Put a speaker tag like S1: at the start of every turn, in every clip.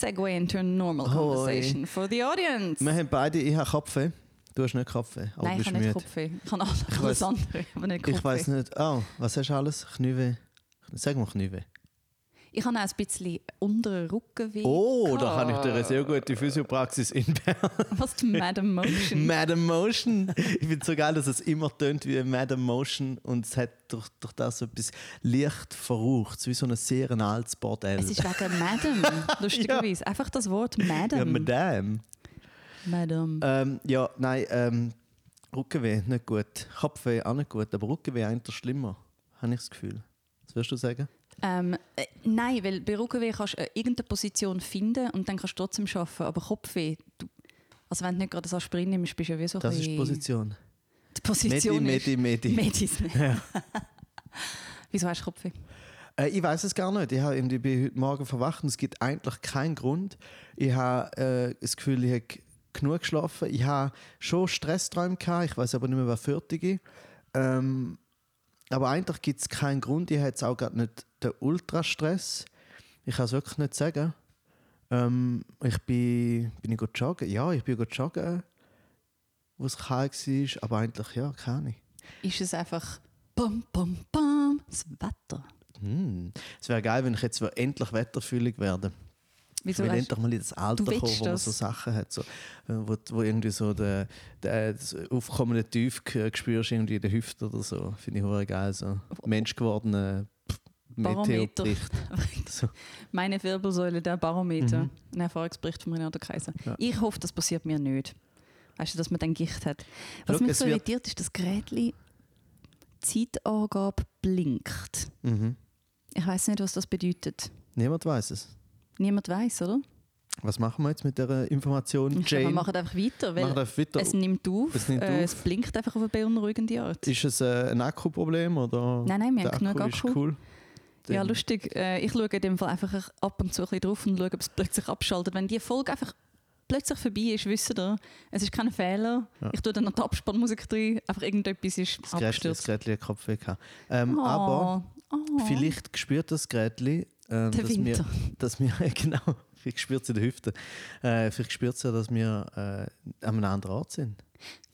S1: segue into a normal conversation for the audience.
S2: Wir haben beide, ich habe Kaffee. Du hast nicht Kaffee, aber
S1: Nein, ich habe nicht. Kopfweh. Ich habe alles,
S2: Ich weiss-
S1: andere, aber nicht Kopfweh.
S2: Ich weiß nicht. Oh, was hast du alles? Knieweh? Sag mal Knieweh.
S1: Ich habe auch ein bisschen unteren Rückenweh.
S2: Oh, da kann ich dir eine sehr gute Physiopraxis in Bern.
S1: Was die Madam Motion.
S2: Madam Motion. Ich finde es so geil, dass es immer tönt wie Madam Motion und es hat durch, durch das so etwas leicht verrucht, wie so ein sehr altes Bordell.
S1: es ist wegen Madam, lustigerweise. Einfach das Wort Madam.
S2: ja, Madame.
S1: Madam.
S2: Ähm, ja, nein, ähm, Rückenweh nicht gut. Kopfweh auch nicht gut, aber Rückenweh eigentlich schlimmer, habe ich das Gefühl. Was würdest du sagen?
S1: Ähm, äh, nein, weil bei Rückenweh kannst du äh, irgendeine Position finden und dann kannst du trotzdem arbeiten. Aber Kopfweh, du, also wenn du nicht gerade das Aspirin nimmst, bist du ja wie so
S2: Das ist die Position.
S1: Die Position
S2: Medi, Medi, Medi.
S1: Medis. Wieso hast du Kopfweh?
S2: Äh, ich weiß es gar nicht. Ich, habe, ich bin heute Morgen verwacht und es gibt eigentlich keinen Grund. Ich habe äh, das Gefühl, ich habe genug geschlafen. Ich habe schon Stressträume gehabt. Ich weiß aber nicht mehr, was fertig ähm, Aber eigentlich gibt es keinen Grund. Ich habe jetzt auch gerade nicht den Ultrastress. Ich kann es wirklich nicht sagen. Ähm, ich bin, bin ich gut joggen. Ja, ich bin gut joggen, wo es kalt war. Aber eigentlich, ja, keine.
S1: Ist es einfach bum, bum, bum, das Wetter?
S2: Hm. Es wäre geil, wenn ich jetzt endlich wetterfühlig werde.
S1: Wieso
S2: ich will endlich mal in das Alter kommen, wo man
S1: das?
S2: so Sachen hat, so, äh, wo, wo irgendwie so der, der, das aufkommende Tief g- spürst irgendwie in der Hüfte oder so. Finde ich hure geil. So menschgewordene
S1: Barometer.
S2: Meteorbericht. So.
S1: Meine Wirbelsäule, der Barometer. Ein Erfahrungsbericht von Renato Kaiser.
S2: Mhm. Ja.
S1: Ich hoffe, das passiert mir nicht. Weißt du, dass man dann Gicht hat. Was
S2: Schau,
S1: mich so irritiert, ist, dass Gerät Zeitangabe blinkt.
S2: Mhm.
S1: Ich weiß nicht, was das bedeutet.
S2: Niemand weiß es.
S1: Niemand weiß, oder?
S2: Was machen wir jetzt mit dieser Information,
S1: glaube, wir
S2: Jane?
S1: machen einfach weiter, weil
S2: wir weiter.
S1: es nimmt auf.
S2: Es nimmt
S1: äh,
S2: auf.
S1: es blinkt einfach auf eine beunruhigende Art.
S2: Ist es äh, ein Akkuproblem oder?
S1: Nein, nein, wir haben genug
S2: Akku.
S1: Akku.
S2: cool.
S1: Ja, lustig. Äh, ich schaue in dem Fall einfach ab und zu ein bisschen drauf und schaue, ob es plötzlich abschaltet. Wenn die Folge einfach plötzlich vorbei ist, wisst ihr, es ist kein Fehler.
S2: Ja.
S1: Ich tue dann noch die Abspannmusik drin, einfach irgendetwas ist
S2: Das Gerät, das
S1: abgestürzt.
S2: Gerät Kopfweh gehabt. Ähm,
S1: Oh,
S2: Aber
S1: oh.
S2: Vielleicht spürt das Gerät, ähm,
S1: Der
S2: dass, wir,
S1: Winter.
S2: dass wir, genau, vielleicht spürt es in der Hüfte, äh, vielleicht spürt es ja, dass wir äh, an einem anderen Ort sind.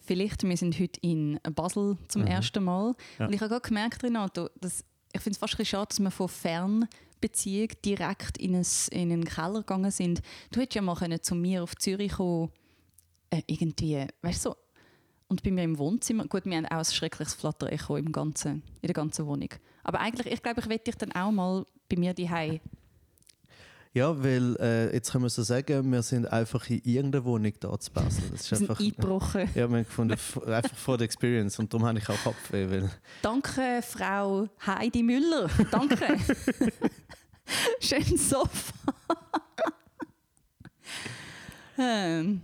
S1: Vielleicht, wir sind heute in Basel zum
S2: Mhm.
S1: ersten Mal.
S2: Ja.
S1: Und ich habe gerade gemerkt, Renato, dass ich finde es fast ein schade, dass wir von Fernbeziehung direkt in, ein, in einen Keller gegangen sind. Du hättest ja mal können zu mir auf Zürich kommen, äh, irgendwie, weißt du, so. Und bei mir im Wohnzimmer, gut, wir haben auch ein schreckliches Flatter-Echo im ganzen, in der ganzen Wohnung. Aber eigentlich, ich glaube, ich wette dich dann auch mal bei mir daheim.
S2: Ja, weil äh, jetzt können wir so sagen, wir sind einfach in irgendeiner Wohnung da zu Basel. Das ist
S1: Wir sind
S2: einfach,
S1: eingebrochen.
S2: ja, wir haben gefunden, einfach vor der Experience und darum habe ich auch Kopfweh. Weil,
S1: Danke, Frau Heidi Müller. Danke. Schön Sofa. ähm,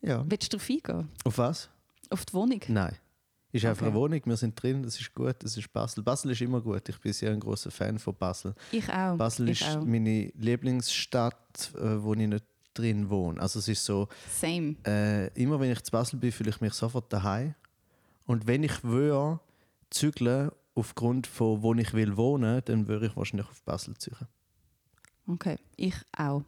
S2: ja.
S1: willst du darauf eingehen?
S2: Auf was?
S1: Auf die Wohnung?
S2: Nein. Ist einfach
S1: Okay.
S2: eine Wohnung, wir sind drin, das ist gut, das ist Basel. Basel ist immer gut, ich bin sehr ein großer Fan von Basel.
S1: Ich auch.
S2: Basel
S1: ich
S2: ist
S1: auch.
S2: meine Lieblingsstadt, äh, wo ich nicht drin wohne. Also es ist so,
S1: Same.
S2: äh, immer wenn ich zu Basel bin, fühle ich mich sofort daheim. Und wenn ich würde zügeln aufgrund von wo ich will wohnen, dann würde ich wahrscheinlich auf Basel ziehen.
S1: Okay, ich auch.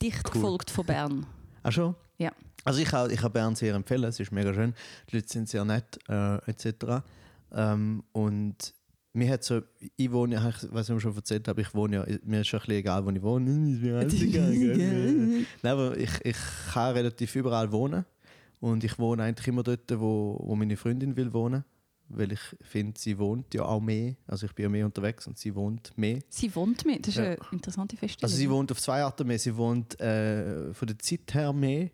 S1: Dicht
S2: Cool.
S1: gefolgt von Bern.
S2: Ach schon?
S1: Ja.
S2: Also ich kann, ich kann Bern sehr empfehlen, es ist mega schön. Die Leute sind sehr nett, äh, etc. Ähm, und mir hat so, ich wohne, ja- ich weiß nicht, ob ich schon erzählt habe, ich wohne ja, mir ist schon ein bisschen egal, wo ich wohne. Ist mir alles egal? Nein, aber ich, ich kann relativ überall wohnen. Und ich wohne eigentlich immer dort, wo, wo meine Freundin will wohnen. Weil ich finde, sie wohnt ja auch mehr. Also ich bin ja mehr unterwegs und sie wohnt mehr.
S1: Sie wohnt mit. Das ist
S2: Ja.
S1: eine interessante Feststellung.
S2: Also sie wohnt auf zwei Arten mehr. Sie wohnt äh, von der Zeit her mehr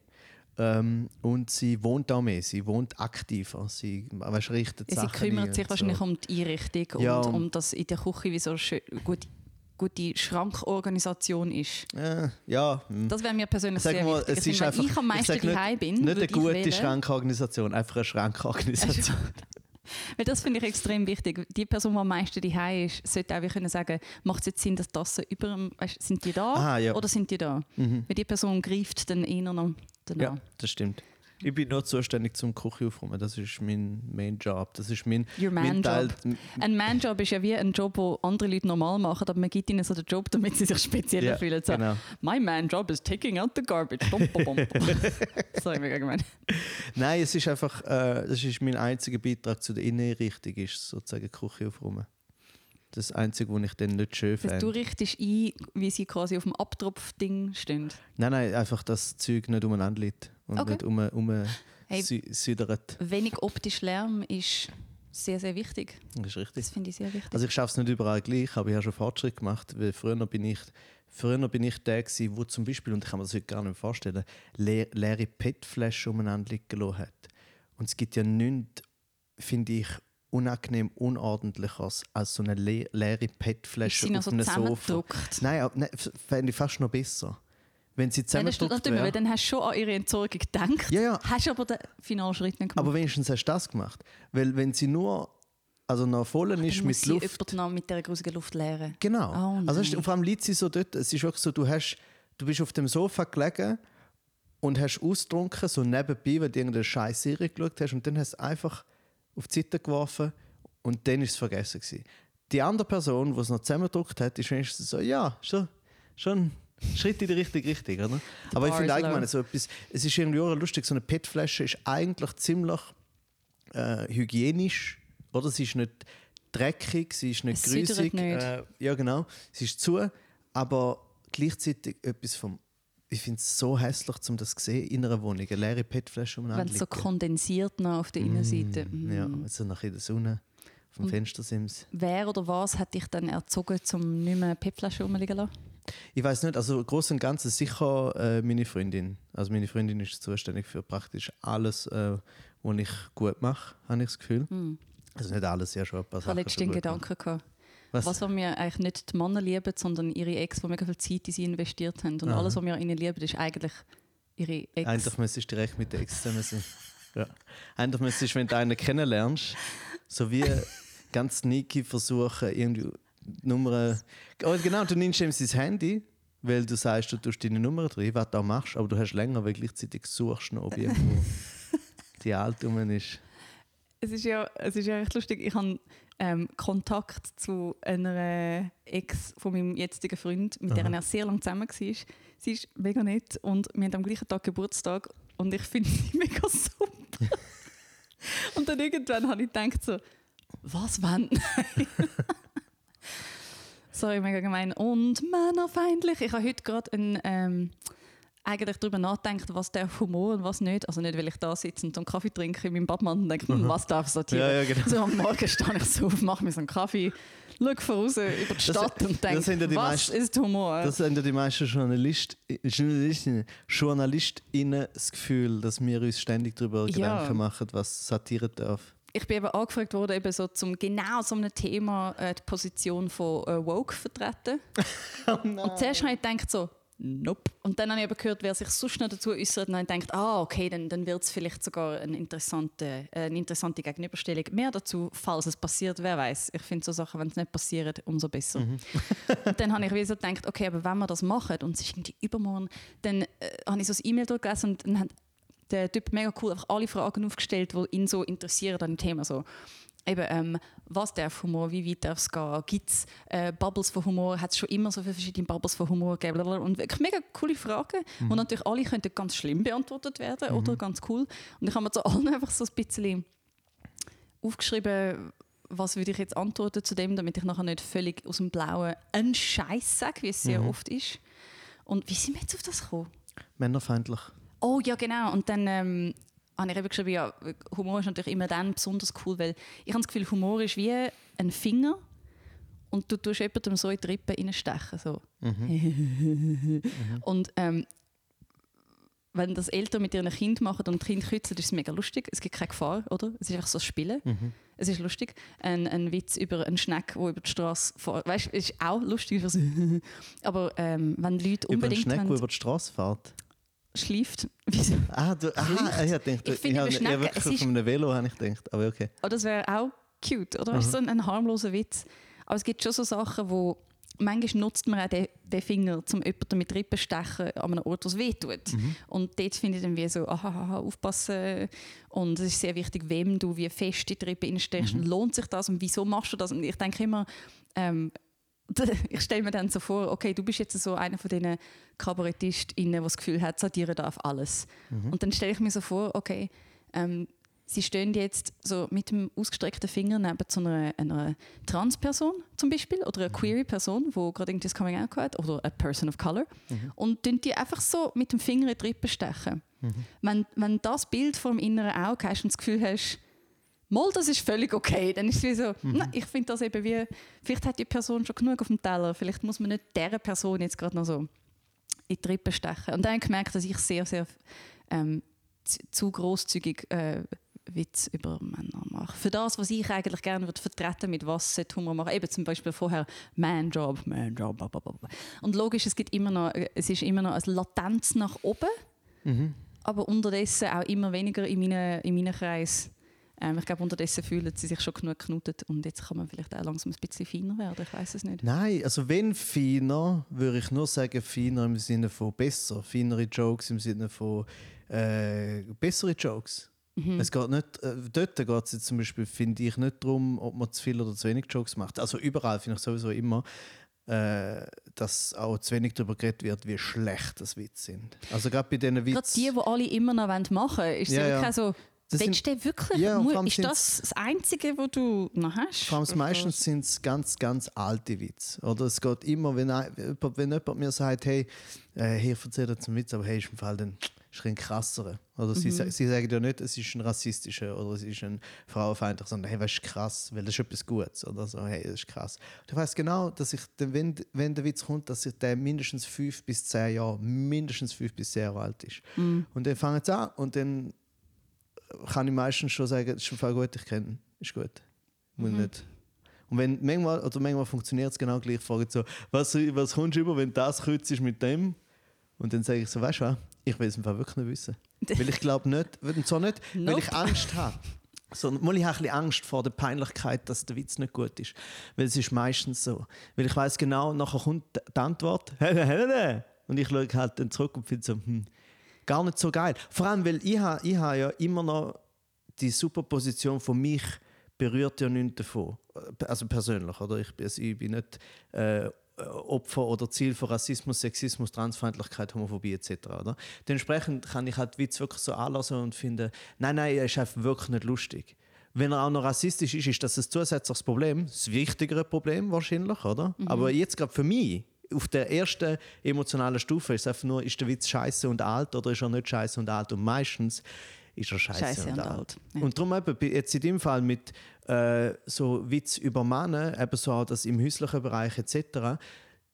S2: ähm, und sie wohnt auch mehr. Sie wohnt aktiver. Sie weißt, richtet
S1: ja, sie
S2: Sachen
S1: kümmert sich wahrscheinlich
S2: so.
S1: um die Einrichtung
S2: Ja,
S1: und
S2: um-
S1: das in der Küche wie so eine schön, gute, gute Schrankorganisation ist.
S2: Äh, ja, hm.
S1: Das wäre mir persönlich
S2: Sag
S1: sehr
S2: mal,
S1: wichtig.
S2: es ist einfach,
S1: ich am meisten daheim bin,
S2: nicht eine gute Schrankorganisation, einfach eine Schrankorganisation.
S1: Weil das finde ich extrem wichtig. Die Person, die am meisten daheim ist, sollte auch können sagen, macht es jetzt Sinn, dass das so über dem, weißt, sind die da
S2: Aha, ja.
S1: oder sind die da?
S2: Mhm.
S1: Weil die Person greift dann eher noch danach.
S2: Ja, das stimmt. Ich bin nur zuständig zum Küche aufräumen. Das ist mein Main Job. Das ist mein,
S1: Your
S2: mein
S1: Man-Job. Ein Man-Job ist ja wie ein Job, den andere Leute normal machen, aber man gibt ihnen so den Job, damit sie sich speziell
S2: Ja,
S1: fühlen. So,
S2: genau.
S1: My man-job is taking out the garbage. Bum, bum, bum, bum. Sorry, mega gemein.
S2: Nein, es ist einfach, äh, das ist mein einziger Beitrag zu der Inneneinrichtung, ist sozusagen Küche aufräumen. Das Einzige, was ich dann nicht schön
S1: Dass du
S2: finde.
S1: richtest ein, wie sie quasi auf dem Abtropf-Ding stehen.
S2: Nein, nein, einfach, dass das Zeug nicht umeinander liegt und
S1: Okay.
S2: nicht um, um
S1: Hey.
S2: sü- südert.
S1: Wenig optisch Lärm ist sehr, sehr wichtig.
S2: Das ist richtig.
S1: Das finde ich sehr wichtig.
S2: Also ich schaffe es nicht überall gleich, aber ich habe schon Fortschritt gemacht, weil früher bin ich, früher bin ich der gewesen, wo zum Beispiel, und ich kann mir das heute gar nicht mehr vorstellen, le leere PET-Flaschen umeinander liegen hat. Und es gibt ja nichts, finde ich, unangenehm unordentlicheres als so eine le leere PET-Flasche auf
S1: so
S2: einem Sofa. Nein, nein fände ich fast noch besser. Wenn sie
S1: natürlich, weil
S2: wäre.
S1: dann hast du schon an ihre Entsorgung gedacht.
S2: Ja, ja.
S1: Hast aber den finalen Schritt nicht gemacht.
S2: Aber wenigstens hast du das gemacht. Weil wenn sie nur also noch voll ist
S1: Dann muss
S2: mit
S1: sie
S2: Luft...
S1: noch mit dieser grusigen Luft leeren.
S2: Genau.
S1: Oh
S2: also und vor allem liegt sie so dort, es ist wirklich so, du, hast, du bist auf dem Sofa gelegen und hast ausgetrunken, so nebenbei, weil du irgendeine scheiß Serie geschaut hast und dann hast du einfach auf die Seite geworfen und dann ist es vergessen gewesen. Die andere Person, die es noch zusammengedruckt hat, ist wenigstens so, ja, schon, schon ein Schritt in die richtige Richtung, oder? Aber ich finde allgemein so etwas, es ist irgendwie auch lustig, so eine PET-Flasche ist eigentlich ziemlich äh, hygienisch, oder? Sie ist nicht dreckig, sie ist nicht
S1: Es nicht.
S2: Äh, ja, genau. Sie ist zu, aber gleichzeitig etwas vom. Ich finde es so hässlich, um das zu sehen in einer Wohnung. Eine leere PET-Flasche
S1: Wenn
S2: umeinander
S1: es so kondensiert noch auf der Innenseite.
S2: Mm, Ja,
S1: Mm.
S2: also nachher in der Sonne, vom Fenstersims.
S1: Wer oder was hat dich dann erzogen, um nicht mehr PET-Flaschen rumliegen lassen?
S2: Ich weiß nicht, also groß und Ganzen sicher äh, meine Freundin. Also meine Freundin ist zuständig für praktisch alles, äh, was ich gut mache, habe ich das Gefühl.
S1: Hm.
S2: Also nicht alles, ja schon ein paar
S1: Ich habe
S2: Sachen.
S1: letztens den. Gedanken gehabt.
S2: Was?
S1: Was, wir eigentlich nicht die Männer lieben, sondern ihre Ex, die mega viel Zeit in sie investiert haben. Und
S2: Aha.
S1: alles, was wir ihnen lieben, ist eigentlich ihre Ex.
S2: Eigentlich müsstest du direkt mit der Ex zusammen sein. ja. Eigentlich müsstest du, wenn du einen kennenlernst, so wie ganz sneaky versuchen, irgendwie Nummern. Oh, genau, du nimmst ihm sein Handy, weil du sagst, du tust deine Nummer drin, was du auch machst, aber du hast länger, weil gleichzeitig suchst du noch, ob irgendwo die alte ist.
S1: Es ist ja, es ist ja echt lustig. Ich habe ähm, Kontakt zu einer Ex von meinem jetzigen Freund, mit der er sehr lange zusammen war. Sie ist mega nett und wir haben am gleichen Tag Geburtstag und ich finde sie mega super. und dann irgendwann habe ich gedacht so, was wenn? Sorry, mega gemein. Und männerfeindlich. Ich habe heute gerade ein, ähm, eigentlich darüber nachgedacht, was der Humor und was nicht. Also nicht, weil ich da sitze und einen Kaffee trinke in meinem Badmann und denke, hm, was darf sortieren.
S2: Ja, ja, genau.
S1: So am Morgen stehe ich so auf, mache mir so einen Kaffee, schaue voraus über die Stadt und
S2: das ja
S1: denke, was
S2: meisten-
S1: ist Humor?
S2: Das haben ja die meisten Journalist, Journalistinnen, JournalistInnen das Gefühl, dass wir uns ständig darüber
S1: Ja.
S2: Gedanken machen, was Satire darf.
S1: ich bin eben angefragt worden, eben so zum genau so einem Thema äh, die Position von äh, Woke vertreten. Und zuerst habe ich gedacht so, nope. Und dann habe ich aber gehört, wer sich sonst noch dazu äußert, und dann gedacht, ah, okay, dann, dann wird es vielleicht sogar eine interessante, äh, eine interessante Gegenüberstellung. Mehr dazu, falls es passiert, wer weiß. Ich finde so Sachen, wenn es nicht passiert, umso besser. und dann habe ich wie so gedacht, okay, aber wenn wir das machen und es ist irgendwie übermorgen, dann äh, habe ich so ein E-Mail durchgelesen und dann hat der Typ mega cool einfach alle Fragen aufgestellt, die ihn so interessieren an dem Thema. So. Eben, ähm, was darf Humor, wie weit darf es gehen, gibt es äh, Bubbles von Humor, hat es schon immer so viele verschiedene Bubbles von Humor gegeben und wirklich mega coole Fragen
S2: Mhm.
S1: und natürlich alle könnten ganz schlimm beantwortet werden oder ganz cool und ich habe mir zu allen einfach so ein bisschen aufgeschrieben, was würde ich jetzt antworten zu dem, damit ich nachher nicht völlig aus dem Blauen einen Scheiß sage, wie es sehr
S2: Mhm.
S1: oft ist. Und wie sind wir jetzt auf das gekommen?
S2: Männerfeindlich.
S1: Oh ja, genau. Und dann ähm, habe ich eben geschrieben, ja, Humor ist natürlich immer dann besonders cool, weil ich habe das Gefühl, Humor ist wie ein Finger und du tust jemandem so in die Rippe reinstechen. So. Und ähm, wenn das Eltern mit ihren Kind machen und die Kinder kützen, ist es mega lustig. Es gibt keine Gefahr, oder? Es ist einfach so ein Spielen. Es ist lustig. Ein, ein Witz über einen Schneck, der über die Straße fährt. Weißt du, ist auch lustig. Aber ähm, wenn Leute
S2: Über einen
S1: unbedingt
S2: Schneck, der über die Straße fährt.
S1: Schläft, wieso?
S2: Ah, du, aha, ich dachte,
S1: Ich
S2: ich,
S1: finde,
S2: habe
S1: Schnecken,
S2: wirklich
S1: es ist-
S2: von einem Velo habe ich gedacht, aber okay.
S1: Oh, das wäre auch cute, oder? Weißt du, so ein, ein harmloser Witz. Aber es gibt schon so Sachen, wo manchmal nutzt man auch den, den Finger, um jemanden mit Rippen zu stechen an einem Ort, was wehtut.
S2: Mhm.
S1: Und dort finde ich dann wie so, aha, aha, aufpassen. Und es ist sehr wichtig, wem du wie fest in die Rippe reinsteckst.
S2: Mhm.
S1: Lohnt sich das und wieso machst du das? Und ich denke immer, ähm, ich stelle mir dann so vor, okay, du bist jetzt so einer von diesen KabarettistInnen, die das Gefühl hat, Satire darf alles.
S2: Mhm.
S1: Und dann stelle ich mir so vor, okay, ähm, sie stehen jetzt so mit dem ausgestreckten Finger neben so einer, einer Transperson zum Beispiel oder einer queere Person, die gerade irgendwie das Coming Out hat oder a Person of Color und tun die einfach so mit dem Finger in die Rippe stechen. Wenn, wenn das Bild vor dem inneren Auge hast und das Gefühl hast, Mal, das ist völlig okay. Dann ist es wie so, nein, ich finde das eben wie, vielleicht hat die Person schon genug auf dem Teller, vielleicht muss man nicht dieser Person jetzt gerade noch so in die Rippe stechen. Und dann habe ich gemerkt, dass ich sehr, sehr ähm, zu, grosszügig äh, Witz über Männer mache. Für das, was ich eigentlich gerne würde vertreten mit was Humor machen. Eben zum Beispiel vorher Man Job, Man Job, blablabla. Und logisch, es gibt immer noch, äh, es ist immer noch eine Latenz nach oben, aber unterdessen auch immer weniger in meinen, in meinen Kreis. Ähm, ich glaube, unterdessen fühlen sie sich schon genug geknutet und jetzt kann man vielleicht auch langsam ein bisschen feiner werden. Ich weiß es nicht.
S2: Nein, also wenn feiner, würde ich nur sagen feiner im Sinne von besser. Feinere Jokes im Sinne von äh, bessere Jokes. Es geht nicht, äh, dort geht es jetzt zum Beispiel, finde ich, nicht darum, ob man zu viel oder zu wenig Jokes macht. Also überall finde ich sowieso immer, äh, dass auch zu wenig darüber geredet wird, wie schlecht das Witz sind. Also gerade bei diesen
S1: Gerade
S2: Witz...
S1: die, die alle immer noch machen wollen, ist es
S2: Ja,
S1: ja,
S2: ja.
S1: wirklich auch so,
S2: Das
S1: willst du wirklich?
S2: Ja, allem
S1: ist das das Einzige, was du noch hast?
S2: Vor allem meistens sind es ganz, ganz alte Witze. Oder es geht immer, wenn, ein- jemand- wenn jemand mir sagt, hey, äh, hier erzähl jetzt einen Witz, aber hey, ist im Fall dann ist ein krasser. Oder sie, sa- sie sagen ja nicht, es ist ein rassistischer oder es ist ein frauenfeindlicher, sondern hey, was ist krass, weil das ist etwas Gutes. Oder so, hey, das ist krass. Und ich weiß genau, dass ich, wenn, wenn der Witz kommt, dass ich der mindestens fünf bis zehn Jahre, mindestens fünf bis zehn Jahre alt ist. Und dann fangen sie an und dann kann ich meistens schon sagen, das ist im Fall gut, ich kenne, ist gut. Muss nicht. Und wenn manchmal, oder manchmal funktioniert es genau gleich, frage ich so, was, was kommst du über, wenn das kurz ist mit dem? Und dann sage ich so, weißt du was, ich will es im Fall wirklich nicht wissen. weil ich glaube nicht, und zwar nicht, weil ich
S1: Nope.
S2: Angst habe, sondern mal ich habe ein bisschen Angst vor der Peinlichkeit, dass der Witz nicht gut ist. Weil es ist meistens so. Weil ich weiß genau, nachher kommt die Antwort, und ich schaue halt dann zurück und finde so, hm, gar nicht so geil. Vor allem, weil ich, ha, ich habe ja immer noch die super Position von mich berührt ja nichts davon. Also persönlich, oder? Ich, bin- also ich bin nicht äh, Opfer oder Ziel von Rassismus, Sexismus, Transfeindlichkeit, Homophobie etc. Oder? Dementsprechend kann ich halt Witz wirklich so anlassen und finden, nein, nein, er ist einfach wirklich nicht lustig. Wenn er auch noch rassistisch ist, ist das ein zusätzliches Problem, das wichtigere Problem wahrscheinlich, oder? Aber jetzt gerade für mich, auf der ersten emotionalen Stufe ist einfach nur, ist der Witz scheiße und alt oder ist er nicht scheiße und alt? Und meistens ist er scheiße,
S1: Scheisse
S2: und,
S1: und
S2: alt.
S1: alt, ja.
S2: Und darum eben, jetzt in dem Fall mit äh, so Witz über Männer, eben so auch das im häuslichen Bereich etc.,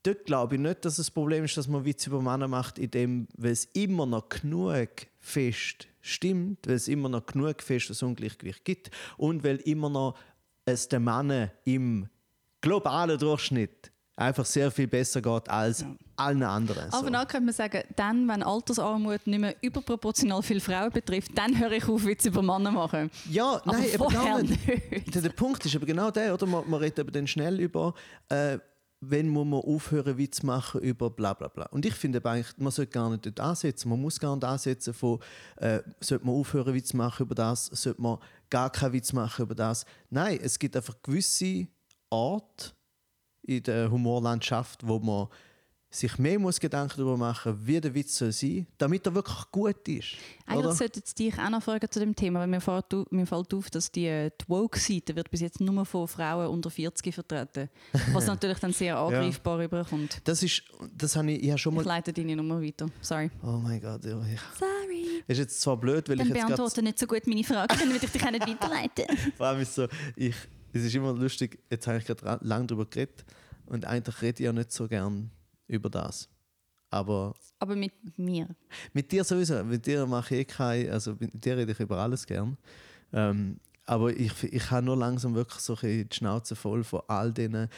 S2: dort glaube ich nicht, dass das Problem ist, dass man Witz über Männer macht, in dem, weil es immer noch genug fest stimmt, weil es immer noch genug festes Ungleichgewicht gibt und weil immer noch es den Männern im globalen Durchschnitt einfach sehr viel besser geht als allen anderen.
S1: Aber
S2: so.
S1: dann könnte man sagen, dann, wenn Altersarmut nicht mehr überproportional viele Frauen betrifft, dann höre ich auf, Witze über Männer machen.
S2: Ja,
S1: Aber
S2: nein,
S1: vorher
S2: gar nicht.
S1: nicht.
S2: Der, der Punkt ist aber genau der, oder? Man, man redet eben dann schnell über, äh, wenn muss man aufhören, Witz zu machen über bla bla bla. Und ich finde eigentlich, man sollte gar nicht dort ansetzen. Man muss gar nicht ansetzen von, äh, sollte man aufhören, Witz zu machen über das, sollte man gar keinen Witz machen über das. Nein, es gibt einfach gewisse Orte in der Humorlandschaft, wo man sich mehr muss Gedanken darüber machen wie der Witz soll sein, damit er wirklich gut ist.
S1: Eigentlich
S2: oder?
S1: sollte ich dich auch noch fragen zu dem Thema, weil mir fällt, mir fällt auf, dass die, äh, die Woke-Seite wird bis jetzt nur von Frauen unter 40 vertreten. Was natürlich dann sehr angreifbar rüberkommt.
S2: Das ist, das habe ich, ich habe schon
S1: Ich
S2: mal...
S1: leite deine Nummer weiter. Sorry.
S2: Oh mein Gott, ja, ich,
S1: Sorry.
S2: ist jetzt zwar blöd, weil
S1: Dann
S2: ich jetzt
S1: beantworte nicht so gut meine Frage, würde ich dich auch nicht weiterleiten.
S2: Vor allem ist so, ich, es ist immer lustig, jetzt habe ich gerade lange darüber geredet und eigentlich rede ich ja nicht so gern über das. Aber
S1: Aber mit mir.
S2: mit dir sowieso, mit dir mache ich eh keine, also mit dir rede ich über alles gern. Ähm, aber ich, ich habe nur langsam wirklich so die Schnauze voll von all denen.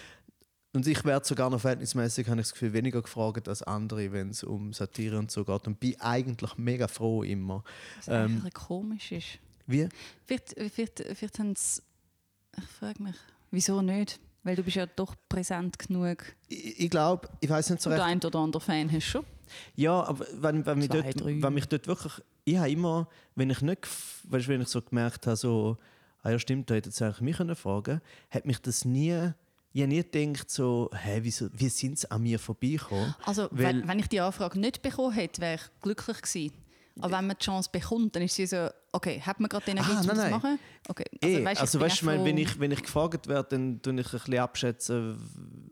S2: Und ich werde sogar noch verhältnismäßig, habe ich das Gefühl, weniger gefragt als andere, wenn es um Satire und so geht. Und bin eigentlich mega froh immer.
S1: Was
S2: Ähm,
S1: eigentlich komisch ist.
S2: Wie?
S1: Vielleicht, vielleicht, vielleicht haben sie. Ich frage mich, wieso nicht? Weil du bist ja doch präsent genug.
S2: Ich, ich glaube, ich weiß nicht so recht.
S1: der ein oder andere Fan hast du schon.
S2: Ja, aber wenn, wenn, mich
S1: Zwei,
S2: dort,
S1: drei.
S2: wenn mich dort wirklich. Ich habe immer, wenn ich nicht, weißt, wenn ich so gemerkt habe, so, ah ja, stimmt, da hätte jetzt eigentlich mich können fragen hat mich das nie. Ich habe nie gedacht, so, hä, wieso, wie sind sie an mir vorbeigekommen?
S1: Also,
S2: Weil-
S1: wenn, wenn ich die Anfrage nicht bekommen hätte, wäre ich glücklich gewesen. Aber wenn man die Chance bekommt, dann ist sie so, okay, hat man gerade den
S2: Ah,
S1: Energie, um
S2: nein, nein.
S1: zu machen? Okay.
S2: Also, also
S1: bin
S2: weißt du,
S1: auch
S2: ich meine, wenn ich, wenn ich gefragt werde, dann tue ich ein bisschen abschätzen,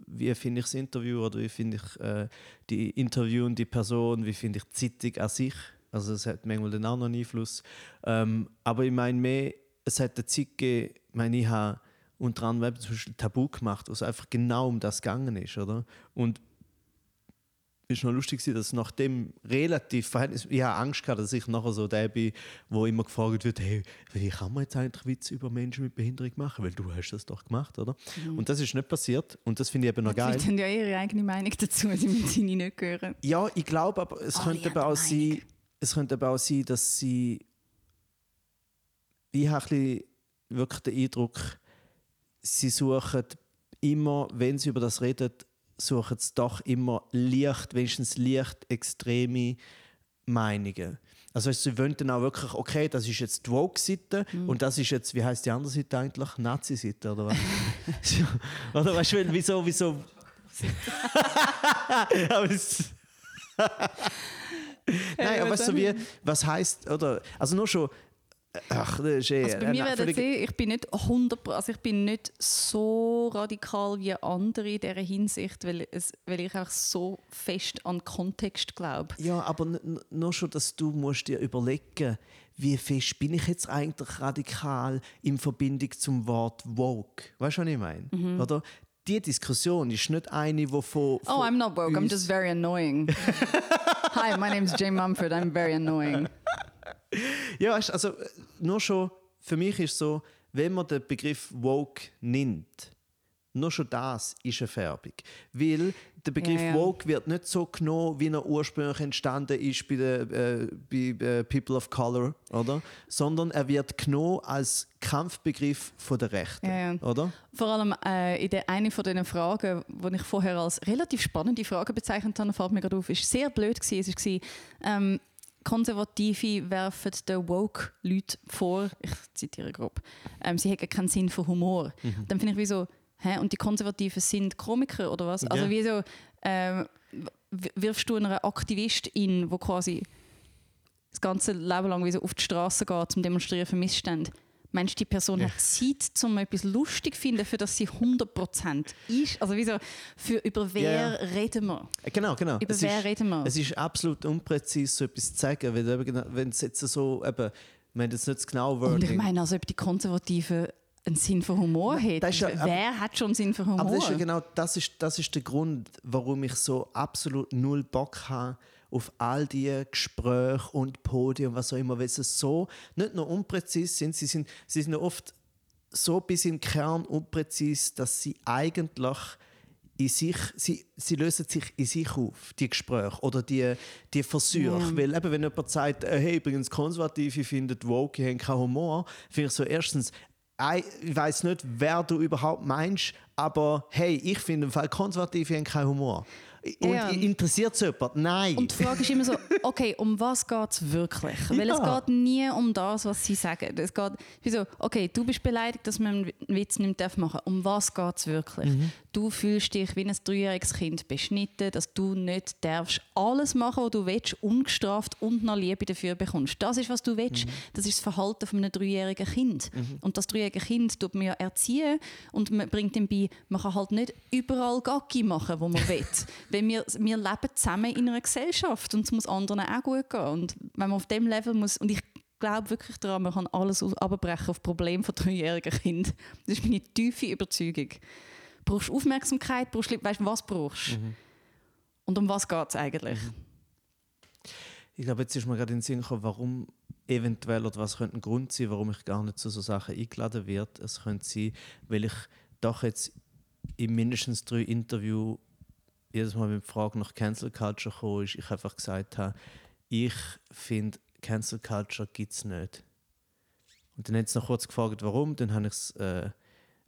S2: wie finde ich das Interview oder wie finde ich äh, die interviewende Person, wie finde ich die Zeitung an sich. Also es hat manchmal dann auch noch einen Einfluss. Ähm, aber ich meine mehr, es hat eine Zeit gegeben, ich meine, ich habe unter anderem zum Beispiel Tabu gemacht, wo es einfach genau um das gegangen ist, oder? Und es war noch lustig, gewesen, dass nach dem relativ Verhältnis, ich habe Angst gehabt, dass ich nachher so der bin, wo immer gefragt wird, hey, wie kann man jetzt eigentlich Witze über Menschen mit Behinderung machen? Weil du hast das doch gemacht, oder? Und das ist nicht passiert und das finde ich eben noch
S1: Die
S2: geil.
S1: Leute haben ja ihre eigene Meinung dazu, sie müssen sie nicht hören.
S2: Ja, ich glaube, aber es
S1: Alle
S2: könnte eben auch sein, es könnte eben auch sein, dass sie ich habe ein wirklich den Eindruck, sie suchen immer, wenn sie über das reden, suchen sie doch immer leicht, wenigstens leicht extreme Meinungen. Also weißt, sie wollen dann auch wirklich, okay, das ist jetzt die Vogue-Seite und das ist jetzt, wie heißt die andere Seite eigentlich? Nazi-Seite oder was? oder weißt du, wieso, wieso? aber es, Nein, aber weißt du, wie, was heißt oder also nur schon, ach, das ist eh
S1: Also bei mir werden
S2: völlig-
S1: sehen, ich bin nicht 100 also ich bin nicht so radikal wie andere in dieser Hinsicht, weil, es, weil ich auch so fest an Kontext glaube.
S2: Ja, aber nur schon, dass du musst dir überlegen, wie fest bin ich jetzt eigentlich radikal in Verbindung zum Wort woke. Weißt du, was ich meine?
S1: Mhm.
S2: Oder? Die Diskussion ist nicht eine, die von, von
S1: Oh, I'm not woke, I'm just very annoying. Hi, my name is Jay Mumford, I'm very annoying.
S2: Ja, weißt, also äh, nur schon, für mich ist so, wenn man den Begriff woke nimmt, nur schon das ist eine Färbung. Weil der Begriff
S1: Ja, ja.
S2: woke wird nicht so genommen, wie er ursprünglich entstanden ist bei den äh, bei, äh, People of Color, oder? Sondern er wird genommen als Kampfbegriff von der Rechten,
S1: Ja,
S2: oder?
S1: Vor allem äh, in der eine von diesen Fragen, die ich vorher als relativ spannende Frage bezeichnet habe, fällt mir gerade auf, ist sehr blöd gewesen. Es war, ähm, Konservative werfen den Woke-Leuten vor, ich zitiere grob, ähm, sie hätten keinen Sinn für Humor.
S2: Mhm.
S1: Dann finde ich wie so, hä, und die Konservativen sind Komiker oder was? Also
S2: Ja.
S1: wie so, ähm, wirfst du einer Aktivistin, wo quasi das ganze Leben lang wie so auf die Straße geht, zum Demonstrieren für Missstände. Meinst die Person
S2: Ja.
S1: hat Zeit, um etwas lustig zu finden, für das sie 100% ist? Also wieso, für über wer
S2: Ja.
S1: reden wir?
S2: Äh, Genau, genau.
S1: Über
S2: Es
S1: wer
S2: ist,
S1: reden wir?
S2: Es ist absolut unpräzise, so etwas zu sagen, genau- wenn es jetzt so, eben, wir haben jetzt nicht das genaue
S1: Und ich
S2: Wording.
S1: meine, als ob die Konservativen einen Sinn für Humor hätten.
S2: ja-
S1: wer hat schon einen Sinn für Humor?
S2: Aber das ist ja genau das ist, das ist der Grund, warum ich so absolut null Bock habe auf all die Gespräche und Podien, was auch immer, weil sie so nicht nur unpräzise sind, sie sind, sie sind oft so bis im Kern unpräzise, dass sie eigentlich in sich, sie, sie lösen sich in sich auf, die Gespräche oder die, die Versuche.
S1: Ja.
S2: Weil eben, wenn jemand sagt, äh, hey, übrigens, Konservative finden Woke, haben keinen Humor, finde ich so, erstens, ich weiß nicht, wer du überhaupt meinst, aber hey, ich finde im Fall Konservative haben keinen Humor. Und
S1: Ja.
S2: interessiert es jemand? Nein.
S1: Und die Frage ist immer so, okay, um was geht es wirklich? Weil
S2: Ja.
S1: es geht nie um das, was sie sagen. Es geht wie so, okay, du bist beleidigt, dass man einen Witz nicht darf machen Um was geht es wirklich?
S2: Mhm.
S1: Du fühlst dich wie ein dreijähriges Kind beschnitten, dass du nicht darfst alles machen, was du willst, ungestraft und noch Liebe dafür bekommst. Das ist, was du willst.
S2: Mhm.
S1: Das ist das Verhalten von einem dreijährigen Kind. Und das dreijährige Kind tut man ja erziehen und man bringt ihm bei, man kann halt nicht überall Gacki machen, wo man will. Weil wir, wir leben zusammen in einer Gesellschaft und es muss anderen auch gut gehen. Und wenn man auf dem Level muss, und ich glaube wirklich daran, man kann alles abbrechen auf Probleme von dreijährigen Kindern. Das ist meine tiefe Überzeugung. Brauchst du Aufmerksamkeit, brauchst weißt du, was brauchst du? Und um was geht es eigentlich?
S2: Ich glaube, jetzt ist mir gerade in den Sinn gekommen, warum eventuell oder was könnte ein Grund sein, warum ich gar nicht zu so Sachen eingeladen werde. Es könnte sein, weil ich doch jetzt in mindestens drei Interviews jedes Mal mit der Frage nach Cancel Culture gekommen ist, ich einfach gesagt habe, ich finde, Cancel Culture gibt es nicht. Und dann hat sie noch kurz gefragt, warum. Dann habe ich es äh,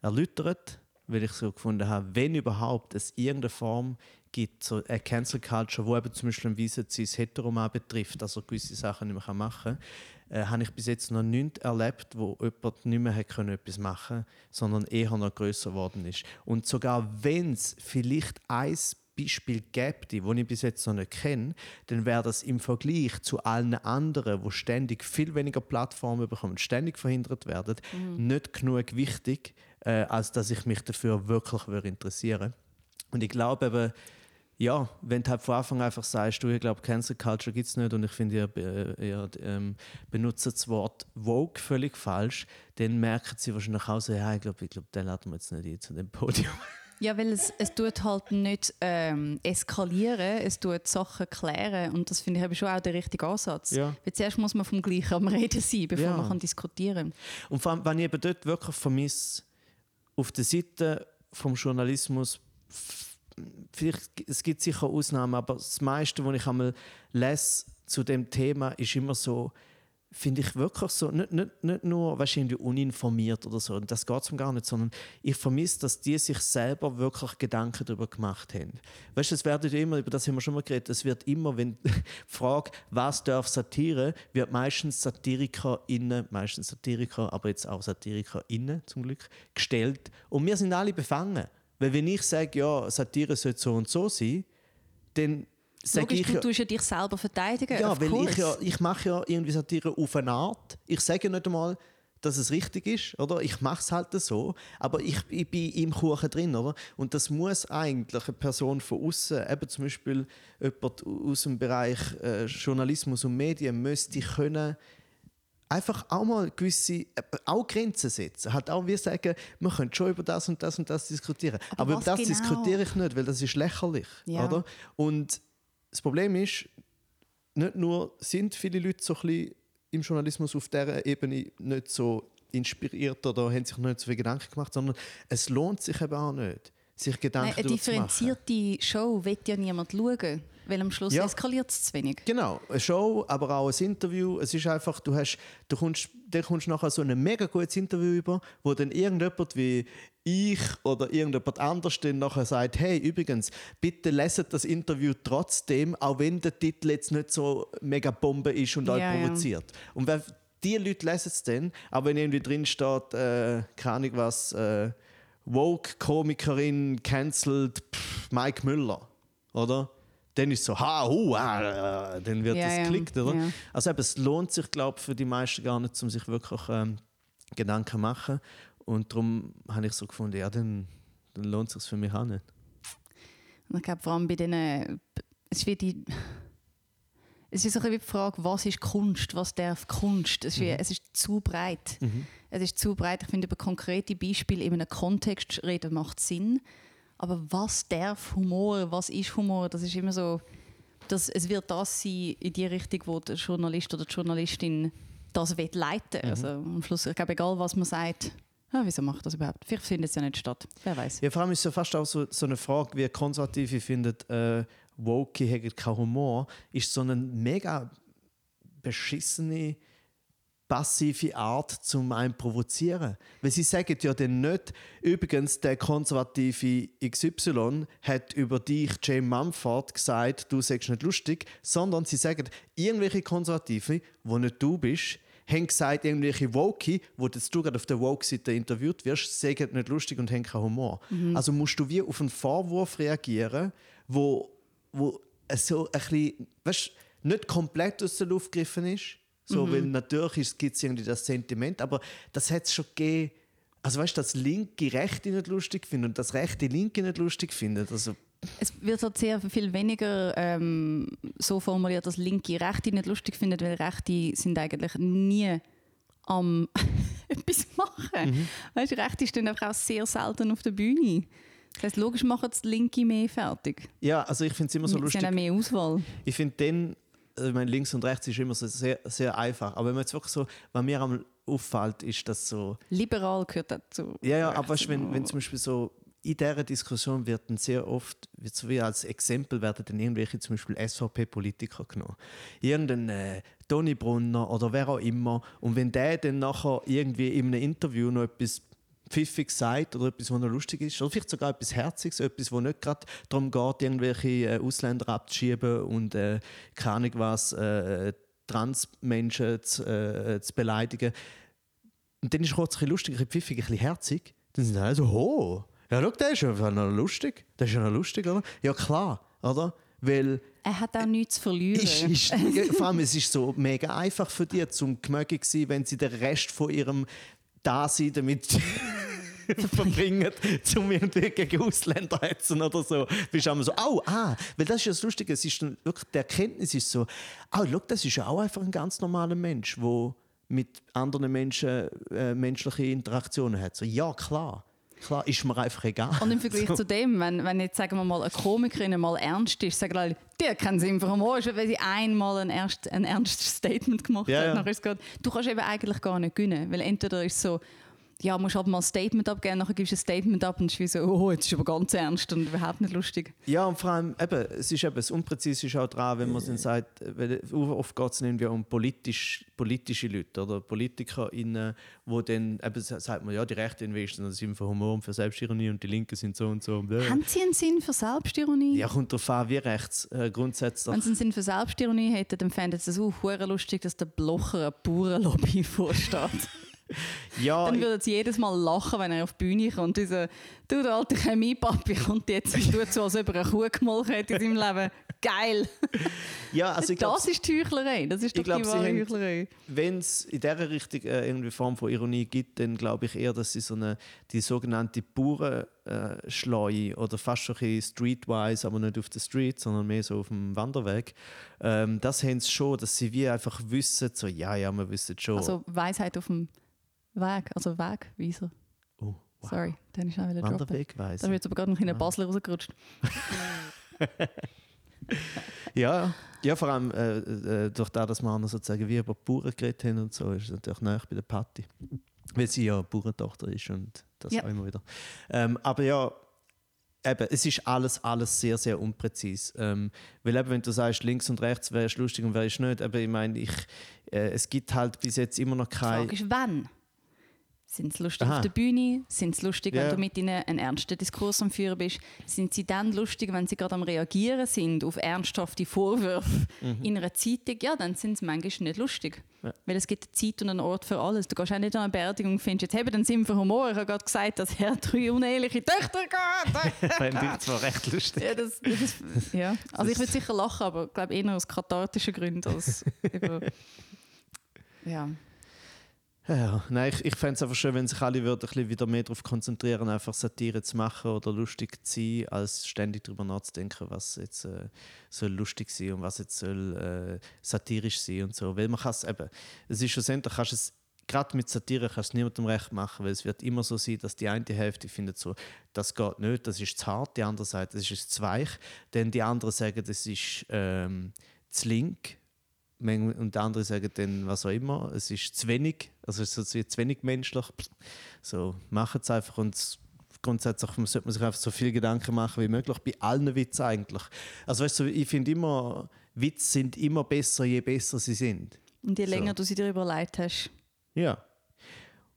S2: erläutert. weil ich so gefunden habe, wenn überhaupt es irgendeine Form gibt, so eine Cancel Culture, wo eben zum Beispiel ein Wiesen sein Heteroman betrifft, also gewisse Sachen nicht mehr machen kann, äh, habe ich bis jetzt noch nichts erlebt, wo jemand nicht mehr können etwas machen konnte, sondern eher noch größer geworden ist. Und sogar wenn es vielleicht ein Beispiel gäbe, die ich bis jetzt noch nicht kenne, dann wäre das im Vergleich zu allen anderen, wo ständig viel weniger Plattformen bekommen, ständig verhindert werden, mhm. nicht genug wichtig, äh, als dass ich mich dafür wirklich würde interessieren Und ich glaube eben, ja, wenn du halt von Anfang an einfach sagst, du, ich glaube, Cancel Culture gibt es nicht und ich finde, ihr, ihr ähm, benutzt das Wort Vogue völlig falsch, dann merken sie wahrscheinlich auch so, ja, ich glaube, ich glaub, den laden wir jetzt nicht ein zu dem Podium.
S1: Ja, weil es, es tut halt nicht ähm, eskalieren, es tut Sachen klären und das finde ich eben schon auch der richtige Ansatz. Ja. Weil zuerst muss man vom Gleichen am Reden sein, bevor ja. man kann diskutieren kann.
S2: Und vor allem, wenn ich eben dort wirklich vermisse, auf der Seite vom Journalismus vielleicht, es gibt sicher Ausnahmen, aber das meiste, was ich einmal lese zu dem Thema, ist immer so, finde ich wirklich so, nicht, nicht, nicht nur wahrscheinlich uninformiert oder so, das geht es gar nicht, sondern ich vermisse, dass die sich selber wirklich Gedanken darüber gemacht haben. Weißt du, es wird immer, über das haben wir schon mal geredet, es wird immer, wenn die Frage, was darf Satire, wird meistens SatirikerInnen, meistens Satiriker, aber jetzt auch SatirikerInnen zum Glück, gestellt und wir sind alle befangen. Weil wenn ich sage, ja, Satire sollte so und so sein, dann sage ich...
S1: Du tust ja dich selber verteidigen,
S2: Ja, weil ich, ja, ich mache ja irgendwie Satire auf eine Art. Ich sage nicht einmal, dass es richtig ist, oder? Ich mache es halt so, aber ich, ich bin im Kuchen drin, oder? Und das muss eigentlich eine Person von außen, eben zum Beispiel jemand aus dem Bereich äh, Journalismus und Medien, müsste können einfach auch mal gewisse äh, auch Grenzen setzen. Halt auch wir sagen, man könnte schon über das und das und das diskutieren. Aber, Aber über das genau? diskutiere ich nicht, weil das ist lächerlich. Ja. Oder? Und das Problem ist, nicht nur sind viele Leute so ein bisschen im Journalismus auf dieser Ebene nicht so inspiriert oder haben sich nicht so viel Gedanken gemacht, sondern es lohnt sich eben auch nicht, sich Gedanken Nein,
S1: Eine differenzierte Show wird ja niemand schauen. Weil am Schluss ja. eskaliert es zu wenig.
S2: Genau, eine Show, aber auch ein Interview. Es ist einfach, du, hast, du kommst, du kommst nachher so ein mega gutes Interview über, wo dann irgendjemand wie ich oder irgendjemand anders dann nachher sagt, hey, übrigens, bitte leset das Interview trotzdem, auch wenn der Titel jetzt nicht so mega Bombe ist und ja, euch provoziert. Ja. Und wenn die Leute lesen es dann, aber wenn irgendwie drin steht, äh, keine Ahnung was, äh, Woke-Komikerin cancelled Mike Müller, oder? Dann ist es so, ha, hu, ah, dann wird ja, das geklickt, oder? Ja. Also eben, es lohnt sich, glaube ich, für die meisten gar nicht, um sich wirklich ähm, Gedanken zu machen. Und darum habe ich so gefunden, ja, dann, dann lohnt es sich für mich auch nicht.
S1: Und ich glaube, vor allem bei denen, es ist wie die, es ist so die Frage, was ist Kunst, was darf Kunst? Es ist, wie, mhm. es ist zu breit. Mhm. Es ist zu breit. Ich finde, über konkrete Beispiele in einem Kontext reden macht Sinn. Aber was darf Humor, was ist Humor, das ist immer so, das, es wird das sein in die Richtung, wo der Journalist oder die Journalistin das wird leiten. Mhm. Also am Schluss, ich glaube, egal was man sagt, ja, wieso macht das überhaupt? Vielleicht findet es ja nicht statt. Wer weiß.
S2: Ja, vor allem ist es ja fast auch so, so eine Frage, wie Konservative findet, äh, Woke hat keinen Humor, ist so eine mega beschissene passive Art zum einen provozieren. Weil sie sagen ja dann nicht, übrigens, der konservative XY hat über dich, Jane Mumford, gesagt, du sagst nicht lustig, sondern sie sagen, irgendwelche Konservative, wo nicht du bist, haben gesagt, irgendwelche Woke, wo jetzt du gerade auf der Woke-Seite interviewt wirst, sagen nicht lustig und haben keinen Humor. Mhm. Also musst du wie auf einen Vorwurf reagieren, wo, wo so ein bisschen, weißt, nicht komplett aus der Luft gegriffen ist, so, mhm. Weil natürlich gibt es irgendwie das Sentiment, aber das hat es schon gegeben. Also weißt du, dass linke Rechte nicht lustig finden und das rechte Linke nicht lustig finden. Also,
S1: es wird halt sehr viel weniger ähm, so formuliert, dass linke Rechte nicht lustig finden, weil Rechte sind eigentlich nie am etwas machen. Mhm. Weißt du, Rechte stehen einfach auch sehr selten auf der Bühne. Das heißt, logisch machen die Linke mehr fertig.
S2: Ja, also ich finde es immer so lustig.
S1: Sie haben mehr Auswahl.
S2: Ich finde dann also ich meine, links und rechts ist immer so sehr, sehr einfach. Aber wenn man jetzt wirklich so, was mir am auffällt, ist das so.
S1: Liberal gehört dazu.
S2: Ja, ja, aber weißt, wenn, wenn zum Beispiel so in dieser Diskussion wird dann sehr oft, wird so wie als Exempel werden dann irgendwelche zum Beispiel SVP-Politiker genommen. Irgendein äh, Toni Brunner oder wer auch immer. Und wenn der dann nachher irgendwie in einem Interview noch etwas pfiffig sagt oder etwas, was noch lustig ist. Oder vielleicht sogar etwas Herziges, etwas, wo nicht gerade darum geht, irgendwelche äh, Ausländer abzuschieben und äh, keine Ahnung was, äh, Transmenschen zu, äh, zu beleidigen. Und dann ist es kurz ein bisschen lustig, ein bisschen pfiffig, ein bisschen herzig. Dann sind alle so, oh, ja, schau, der ist ja noch lustig. Der ist ja noch lustig, oder? Ja, klar, oder? Weil
S1: er hat auch nichts zu verlieren.
S2: ist, ist, vor allem, es ist so mega einfach für die, zum gemöglich sein, wenn sie den Rest von ihrem Dasein damit verbringen, um irgendwie gegen Ausländer zu hetzen oder so. Bist du so, oh, ah, weil das ist ja das Lustige, es ist dann wirklich, die Erkenntnis ist so, oh, schau, das ist ja auch einfach ein ganz normaler Mensch, der mit anderen Menschen äh, menschliche Interaktionen hat. So, ja, klar. Klar, ist mir einfach egal.
S1: Und im Vergleich
S2: so.
S1: zu dem, wenn, wenn jetzt sagen wir mal eine Komikerin mal ernst ist, sagen alle, der kann Sinn für Humor, ist, weil sie einmal ein, erst, ein ernstes Statement gemacht
S2: Ja,
S1: hat.
S2: ja.
S1: Nachher ist es gerade, du kannst eben eigentlich gar nicht gewinnen, weil entweder ist es so, ja, musst halt mal ein Statement abgeben, nachher gibst du ein Statement ab und es ist wie so, oh, jetzt ist aber ganz ernst und überhaupt nicht lustig.
S2: Ja, und vor allem, eben, es ist eben, das Unpräzise ist auch dran, wenn man dann sagt, weil oft geht es irgendwie um politisch, politische Leute oder PolitikerInnen, wo dann, eben sagt man, ja, die Rechten investieren sind für Humor und für Selbstironie und die Linken sind so und so. Und äh.
S1: Haben sie einen Sinn für Selbstironie?
S2: Ja, kommt darauf an, wie rechts äh, grundsätzlich.
S1: Wenn sie einen Sinn für Selbstironie hätten, dann fänden sie es auch lustig, dass der Blocher eine Bauernlobby vorsteht.
S2: Ja,
S1: Dann würden sie jedes Mal lachen, wenn er auf die Bühne kommt. Und so, du, der alte Chemiepapi kommt jetzt und tut so, als ob er eine Kuh gemolken hätte in seinem Leben. Geil!
S2: ja, also ich glaub,
S1: das ist die Heuchlerei. Das ist doch
S2: glaub,
S1: die wahre
S2: haben-
S1: Heuchlerei.
S2: wenn es in dieser Richtung äh, irgendwie Form von Ironie gibt, dann glaube ich eher, dass sie so eine, die sogenannte Bauernschleue oder fast schon ein streetwise, aber nicht auf der Street, sondern mehr so auf dem Wanderweg, ähm, das haben sie schon, dass sie wie einfach wissen, so, ja, ja, wir wissen schon.
S1: Also Weisheit auf dem Weg, also Wegweiser.
S2: oh, wow.
S1: Sorry, den ist auch wieder droppen.
S2: Wanderwegweise.
S1: Da wird jetzt aber gerade noch in eine Basler rausgerutscht.
S2: Ja, ja, vor allem äh, äh, durch das, dass wir sozusagen wie über die Bauern geredet haben und so, ist es natürlich näher bei der Patti. Weil sie ja Bauerntochter ist und das
S1: Ja.
S2: auch immer wieder. Ähm, aber ja, eben, es ist alles, alles sehr, sehr unpräzis. Ähm, weil eben, wenn du sagst, links und rechts wäre es lustig und wäre es nicht, aber ich meine, ich, äh, es gibt halt bis jetzt immer noch
S1: Die
S2: keine...
S1: Frage ist, wann? Sind sie lustig
S2: Aha.
S1: auf der Bühne? Sind sie lustig,
S2: Ja.
S1: wenn du mit ihnen einen ernsten Diskurs am Führen bist? Sind sie dann lustig, wenn sie gerade am Reagieren sind auf ernsthafte Vorwürfe in einer Zeitung? Ja, dann sind sie manchmal nicht lustig.
S2: Mhm. Ja.
S1: Weil es gibt eine Zeit und einen Ort für alles. Du gehst auch nicht an eine Beerdigung und findest, jetzt haben den Sinn für Humor. Ich habe gerade gesagt, dass er drei uneheliche Töchter geht.
S2: Fände ich zwar recht lustig.
S1: ja, das, das, ja. Also ich würde sicher lachen, aber ich glaube eher aus kathartischen Gründen als über... Ja.
S2: Ja, nein, ich, ich fände es einfach schön, wenn sich alle würden ein bisschen wieder mehr darauf konzentrieren, einfach Satire zu machen oder lustig zu sein, als ständig darüber nachzudenken, was jetzt äh, soll lustig sein und was jetzt soll äh, satirisch sein und so. Weil man kann es eben, es ist schlussendlich, kannst es gerade mit Satire kannst du niemandem recht machen, weil es wird immer so sein, dass die eine Hälfte findet so, das geht nicht, das ist zu hart, die andere sagt, das ist zu weich, dann die anderen sagen, das ist ähm, zu link und die anderen sagen dann, was auch immer, es ist zu wenig, also es ist so zu wenig menschlich. So, machen es einfach und grundsätzlich sollte man sich einfach so viel Gedanken machen wie möglich, bei allen Witzen eigentlich. Also weißt du, ich finde immer, Witze sind immer besser, je besser sie sind.
S1: Und je
S2: So.
S1: länger du sie dir überlegt hast,
S2: Ja.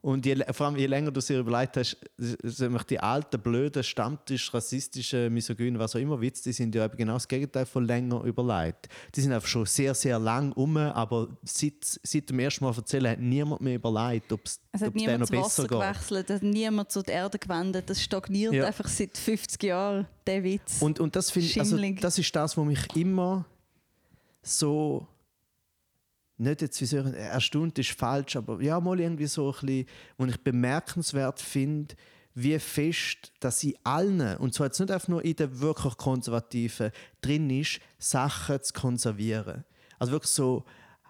S2: Und je, vor allem, je länger du dir überlegt hast, s- nämlich die alten, blöden, Stammtisch, rassistischen, misogynen, was auch immer Witze, die sind ja eben genau das Gegenteil von länger überlegt. Die sind einfach schon sehr, sehr lang um, aber seit, seit dem ersten Mal erzählen hat niemand mehr überlegt, ob es denen noch
S1: das Wasser
S2: besser geht.
S1: gewechselt, es hat niemand zu der Erde gewendet. Das stagniert
S2: Ja.
S1: einfach seit 50 Jahren, der Witz.
S2: Und, und das, find, also, das ist das, was mich immer so nicht jetzt wie ich, erstaunt ist falsch, aber ja mal irgendwie so ein bisschen, wo ich bemerkenswert finde, wie fest, dass in allen, und zwar jetzt nicht einfach nur in den wirklich Konservativen, drin ist, Sachen zu konservieren. Also wirklich so,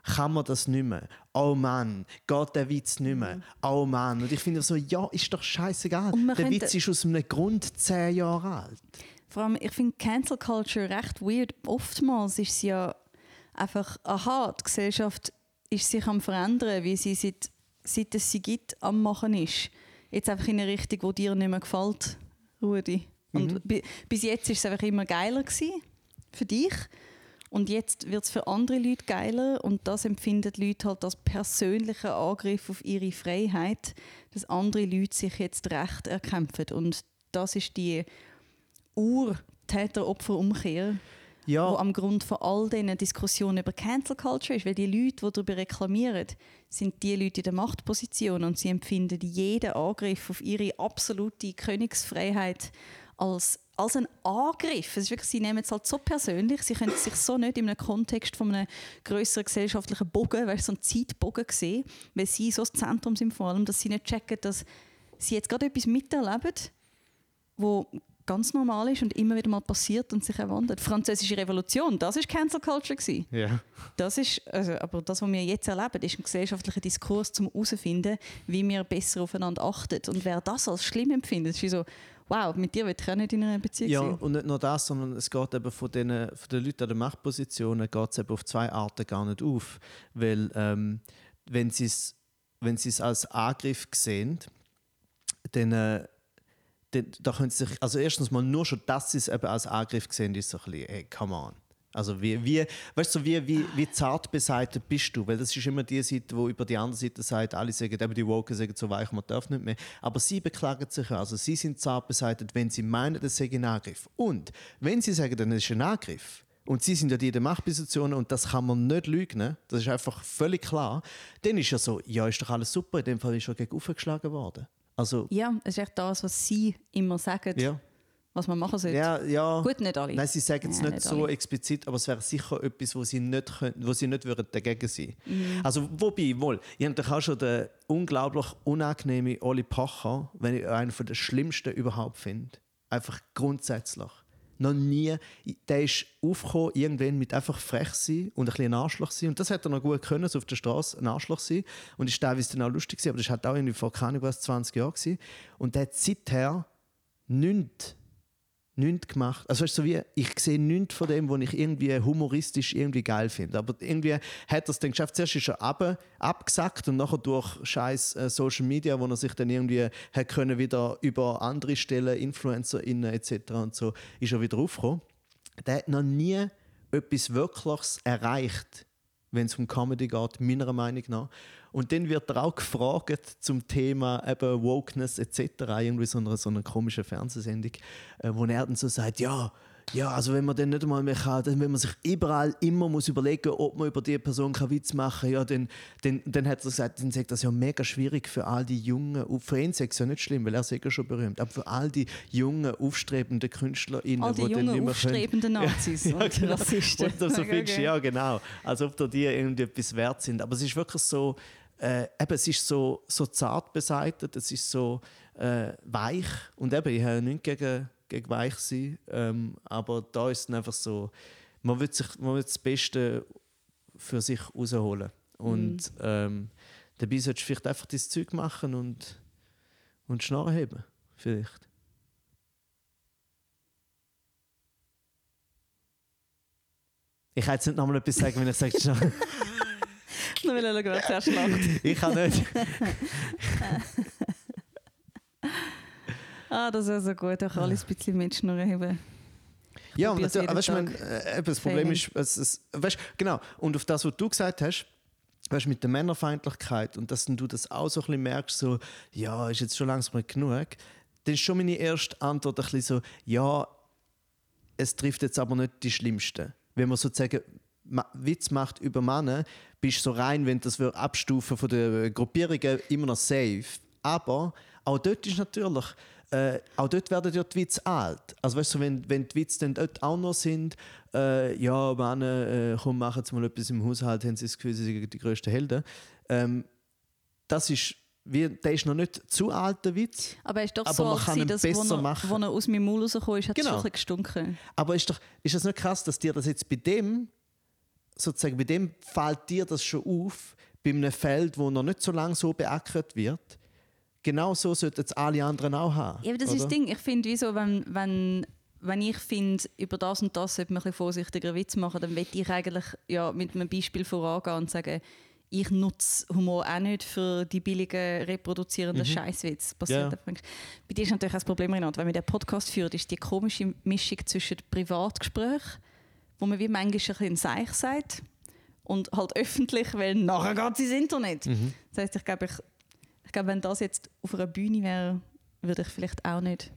S2: kann man das nicht mehr? Oh Mann, geht der Witz nicht mehr? Oh Mann. Und ich finde so, ja, ist doch scheißegal. Der Witz ist aus einem Grund zehn Jahre alt.
S1: Vor allem, ich finde Cancel Culture recht weird. Oftmals ist es ja einfach, aha, die Gesellschaft ist sich am verändern, wie sie seit, seit es sie gibt, am machen ist. Jetzt einfach in eine Richtung, die dir nicht mehr gefällt, Rudi. Und bi- bis jetzt ist es einfach immer geiler gewesen für dich. Und jetzt wird es für andere Leute geiler und das empfinden die Leute halt als persönlichen Angriff auf ihre Freiheit, dass andere Leute sich jetzt Recht erkämpfen. Und das ist die Ur-Täter-Opfer-Umkehr,
S2: Ja,
S1: wo am Grund von all diesen Diskussionen über Cancel Culture ist. Weil die Leute, die darüber reklamieren, sind die Leute in der Machtposition und sie empfinden jeden Angriff auf ihre absolute Königsfreiheit als, als einen Angriff. Es ist wirklich, sie nehmen es halt so persönlich, sie können sich so nicht in einem Kontext von einem größeren gesellschaftlichen Bogen, weißt, so einen Zeitbogen sehen, weil sie so das Zentrum sind vor allem, dass sie nicht checken, dass sie jetzt gerade etwas miterleben, wo ganz normal ist und immer wieder mal passiert und sich erwandert. Die Französische Revolution, das ist Cancel Culture gewesen.
S2: ja.
S1: Das ist, also, aber das, was wir jetzt erleben, ist ein gesellschaftlicher Diskurs, um herauszufinden, wie wir besser aufeinander achten. Und wer das als schlimm empfindet, ist wie so, wow, mit dir will ich auch nicht in einer Beziehung
S2: Ja,
S1: sein.
S2: und nicht nur das, sondern es geht eben von den, von den Leuten an den Machtpositionen geht es eben auf zwei Arten gar nicht auf. Weil ähm, wenn sie es wenn sie es als Angriff sehen, dann, äh, dann da können sie sich, also erstens mal nur schon, dass sie es eben als Angriff sehen, ist so ein bisschen, hey, come on. Also wie, wie, weißt du, wie, wie, wie zart beseitigt bist du? Weil das ist immer die Seite, wo über die andere Seite sagt, alle sagen, eben die Woken sagen so weich, man darf nicht mehr. Aber sie beklagen sich also sie sind zart beseitigt, wenn sie meinen, das sei ein Angriff. Und wenn sie sagen, dann ist es ein Angriff, und sie sind ja die in der Machtposition und das kann man nicht lügen, das ist einfach völlig klar, dann ist ja so, ja, ist doch alles super, in dem Fall ist er gegen aufgeschlagen worden. Also,
S1: Ja, es ist echt das, was sie immer sagen,
S2: ja.
S1: was man machen sollte.
S2: Ja, ja.
S1: Gut, nicht alle.
S2: Nein, sie sagen es
S1: Nein,
S2: nicht,
S1: nicht
S2: so
S1: alle.
S2: explizit, aber es wäre sicher etwas, wo sie nicht, können, wo sie nicht würden dagegen sein
S1: Mhm.
S2: Also, wobei, wohl, ich habe doch auch schon den unglaublich unangenehmen Oli Pacher, wenn ich einen von den schlimmsten überhaupt finde. Einfach grundsätzlich. Noch nie. Der ist aufgekommen, irgendwann mit einfach frech sein und ein bisschen Arschloch sein. Und das hat er noch gut können, so auf der Straße ein Arschloch sein. Und ist teilweise dann auch lustig gewesen, aber das halt auch irgendwie vor keine Ahnung was, 20 Jahren. Und der hat seither nichts nichts gemacht. Also weißt so wie, ich sehe nichts von dem, was ich irgendwie humoristisch irgendwie geil finde. Aber irgendwie hat er es dann geschafft. Zuerst ist er ab, abgesackt und nachher durch scheiß äh, Social Media, wo er sich dann irgendwie hat können wieder über andere Stellen, InfluencerInnen etc. und so, ist er wieder aufgekommen. Der hat noch nie etwas Wirkliches erreicht, wenn es um Comedy geht, meiner Meinung nach. Und dann wird er auch gefragt zum Thema eben Wokeness etc. Irgendwie so einer, so einer komischen Fernsehsendung, äh, wo er dann so sagt, ja, ja, also wenn man dann nicht einmal mehr kann, dann, wenn man sich überall immer muss überlegen, ob man über die Person keinen Witz machen kann, ja, dann, dann, dann hat er gesagt, dann sagt das ja mega schwierig für all die jungen, und für ihn ist es ja nicht schlimm, weil er ist ja schon berühmt, aber für all die jungen, aufstrebenden KünstlerInnen,
S1: All die
S2: die
S1: jungen,
S2: können,
S1: aufstrebenden Nazis
S2: ja,
S1: und
S2: genau.
S1: Rassisten.
S2: Und so
S1: Okay,
S2: findest
S1: okay.
S2: ja genau. Als ob da die irgendwie etwas wert sind. Aber es ist wirklich so, äh, eben, es ist so, so zart beseitigt, es ist so äh, weich. Und eben, ich habe nichts gegen, gegen weich sein. Ähm, aber da ist es einfach so, man will, sich, man will das Beste für sich rausholen. Und ähm, dabei solltest du vielleicht einfach das Zeug machen und, und Schnarren heben. Vielleicht. Ich kann jetzt nicht nochmal etwas sagen, wenn ich sage, Schnarren.
S1: Nur weil er gerade zuerst lacht.
S2: Ich kann nicht.
S1: Ah, das ist so gut. Auch alles ein bisschen mit Schnurren haben.
S2: Ja, und natürlich, weißt, mein, äh, das Problem ist, es, es, weißt, genau, und auf das, was du gesagt hast, weißt, mit der Männerfeindlichkeit und dass du das auch so ein bisschen merkst, so, ja, ist jetzt schon langsam genug, dann ist schon meine erste Antwort ein bisschen so, ja, es trifft jetzt aber nicht die Schlimmsten. Wenn man sozusagen Witz macht über Männer, bist du so rein, wenn das wir abstufen von den Gruppierungen, immer noch safe. Aber auch dort ist natürlich, äh, auch dort werden ja die Witze alt. Also weißt du, wenn, wenn die Witze dann dort auch noch sind, äh, ja, Männer, äh, komm, machen Sie mal etwas im Haushalt, haben Sie das Gefühl, Sie sind die grössten Helden. Ähm, das ist, wie, der ist noch nicht zu alt, der Witz.
S1: Aber es ist doch so,
S2: man
S1: als
S2: kann
S1: sei
S2: ihn
S1: das,
S2: besser
S1: wo er,
S2: machen.
S1: wo er aus meinem Maul rausgekommen ist, hat es
S2: Genau.
S1: schon ein bisschen gestunken.
S2: Aber ist, doch, ist das nicht krass, dass dir das jetzt bei dem, sozusagen bei dem fällt dir das schon auf, bei einem Feld, wo noch nicht so lange so beackert wird? Genau so sollten es alle anderen auch haben.
S1: Ja, aber das
S2: oder?
S1: ist das Ding. Ich finde, wieso, wenn, wenn, wenn ich finde, über das und das sollte man ein vorsichtiger Witz machen, dann will ich eigentlich ja, mit einem Beispiel vorangehen und sagen, ich nutze Humor auch nicht für die billigen, reproduzierenden Scheißwitz. Passiert
S2: Ja.
S1: Bei dir ist natürlich auch das Problem, Renat, wenn wir den Podcast führen, ist die komische Mischung zwischen Privatgespräch, wo man wie manchmal ein bisschen Seich sagt und halt öffentlich, weil nachher geht es ins Internet.
S2: Mhm.
S1: Das heisst, ich glaube, ich, ich glaube, wenn das jetzt auf einer Bühne wäre, würde ich vielleicht auch nicht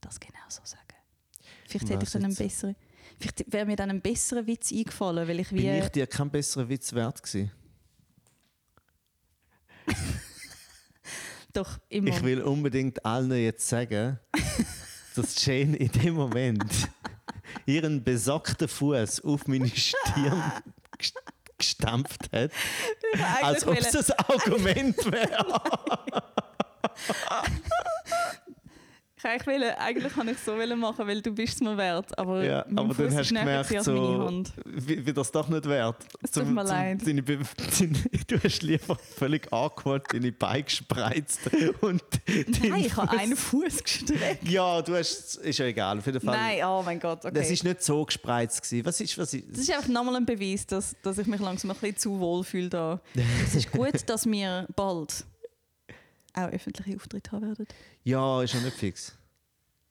S1: das genau so sagen. Vielleicht hätte
S2: Was
S1: ich dann einen besseren, vielleicht wäre mir dann ein besserer Witz eingefallen, weil ich wie...
S2: Bin ich dir kein besserer Witz wert gewesen?
S1: doch immer...
S2: Ich will unbedingt allen jetzt sagen, dass Jane in dem Moment ihren besorgten Fuß auf meine Stirn gestampft hat, als ob es das Argument wäre.
S1: Ich eigentlich will, eigentlich kann ich so machen, weil du bist es mir wert, aber,
S2: Ja, aber dann hast du gemerkt, so, wie, wie das doch nicht wert.
S1: Es tut mir leid.
S2: Deine, deine, du hast lieber völlig awkward deine Beine gespreizt. Und
S1: Nein, ich habe einen Fuß gestreckt.
S2: Ja, du hast, ist ja egal, auf jeden Fall.
S1: Nein, oh mein Gott, okay.
S2: Das ist nicht so gespreizt gewesen. Was ist, was ist?
S1: Das ist einfach nochmal ein Beweis, dass, dass ich mich langsam ein bisschen zu wohl fühle da. Es ist gut, dass wir bald auch öffentliche Auftritte haben werden.
S2: Ja, ist ja nicht fix.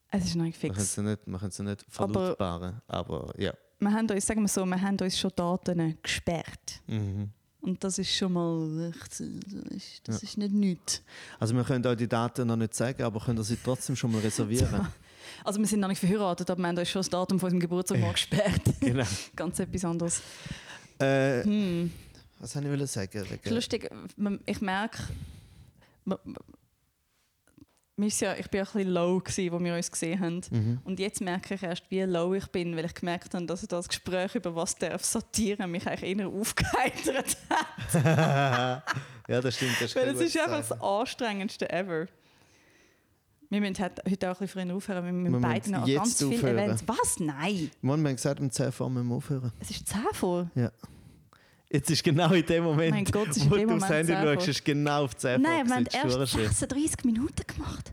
S1: Es ist noch nicht fix.
S2: ja man kann es ja nicht
S1: Aber-
S2: verlautbaren. Aber, ja.
S1: Wir haben uns, sagen wir so, wir haben uns schon Daten gesperrt.
S2: Mhm.
S1: Und das ist schon mal echt, das ist, das ist nicht nichts.
S2: Also wir können euch die Daten noch nicht sagen, aber können sie trotzdem schon mal reservieren.
S1: Also wir sind noch nicht verheiratet, aber wir haben uns schon das Datum von unserem Geburtstag mal gesperrt.
S2: genau.
S1: Ganz etwas anderes.
S2: Äh,
S1: Hm.
S2: was soll ich sagen?
S1: Lustig, ich merke, man- man- wir ist ja, ich war ja ein bisschen low, gewesen, wo wir uns gesehen haben.
S2: mhm.
S1: Und jetzt merke ich erst, wie low ich bin, weil ich gemerkt habe, dass das Gespräch über was darf Satire mich eigentlich eher aufgeheitert hat.
S2: ja, das stimmt. Das
S1: Weil
S2: kein
S1: es ist einfach das anstrengendste ever. Wir müssen heute auch ein bisschen früher aufhören, wir müssen
S2: Wir
S1: beide noch ganz viele
S2: aufhören.
S1: Events. Was? Nein!
S2: Mann, wir haben gesagt, um 10 Uhr müssen wir aufhören.
S1: Es ist 10 vor.
S2: Jetzt ist genau in dem Moment,
S1: Gott,
S2: wo du aufs
S1: Moment
S2: Handy
S1: 10 vor.
S2: schaust, ist genau auf 10
S1: Nein, wir haben erst
S2: ist verdammt
S1: 36 Minuten gemacht.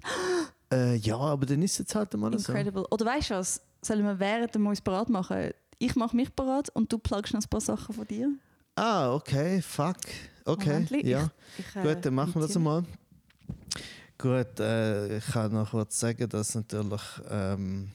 S2: Äh, ja, aber dann ist es jetzt halt mal so.
S1: Incredible. Oder weißt du was? Sollen wir während wir uns parat machen? Ich mache mich parat und du plugst noch ein paar Sachen von dir.
S2: Ah, okay, fuck. Okay,
S1: Momentli,
S2: ja.
S1: Ich, äh,
S2: Gut, dann machen wir das einmal. Gut, äh, ich kann noch kurz sagen, dass natürlich. Ähm,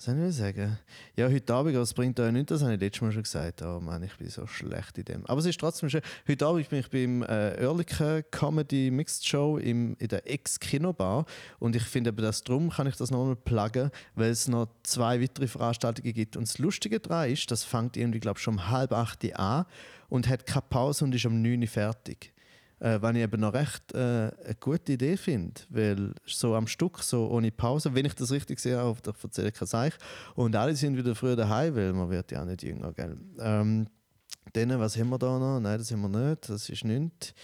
S2: was soll ich sagen? Ja, heute Abend, aber es bringt euch nichts, das habe ich letztes Mal schon gesagt. Oh Mann, ich bin so schlecht in dem. Aber es ist trotzdem schön. Heute Abend bin ich beim äh, Oerlikon Comedy Mixed Show im, in der Ex-Kinobar. Und ich finde eben, dass drum kann ich das nochmal pluggen, weil es noch zwei weitere Veranstaltungen gibt. Und das Lustige daran ist, das fängt irgendwie, glaube ich, schon um halb acht an und hat keine Pause und ist um neun fertig. Äh, was ich eben noch recht äh, eine gute Idee finde, weil so am Stück, so ohne Pause, wenn ich das richtig sehe, habe, da erzähle kein Seich. Und alle sind wieder früher daheim, weil man wird ja nicht jünger, gell? Ähm, dann, was haben wir da noch? Nein, das haben wir nicht, das ist nichts.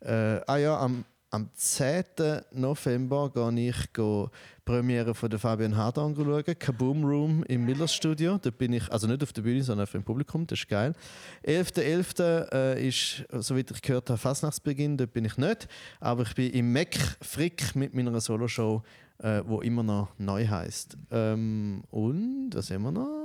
S2: Äh, ah ja, am, am 10. November gehe ich die Premiere von Fabian Hart anschauen, Kaboom Room im Millers Studio. Da bin ich, also nicht auf der Bühne, sondern einfach im Publikum, das ist geil. 11.11. Äh, ist, soweit ich gehört habe, Fastnachtsbeginn, dort bin ich nicht. Aber ich bin im Mac Frick mit meiner Soloshow, äh, wo immer noch neu heißt. Ähm, und, was haben wir noch?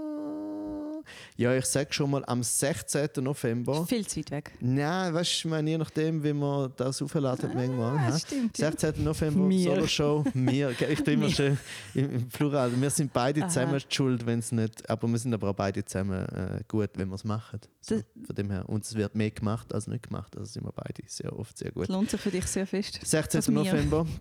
S2: Ja, ich sage schon mal, am 16. November.
S1: Viel zu weit weg.
S2: Nein, weißt du, ich meine, je nachdem, wie man das aufladen manchmal.
S1: Ah,
S2: hä?
S1: das stimmt. ja.
S2: 16. November,
S1: Wir.
S2: Solo-Show, wir. gell, Ich bin immer
S1: Wir.
S2: schön im, Plural. Wir sind beide
S1: Aha.
S2: zusammen schuld, wenn es nicht. Aber wir sind aber auch beide zusammen äh, gut, wenn wir es machen. So, von dem her. Und es wird mehr gemacht als nicht gemacht. Also sind wir beide sehr oft sehr gut.
S1: Das lohnt sich für dich sehr fest.
S2: 16.
S1: Das mir.
S2: November.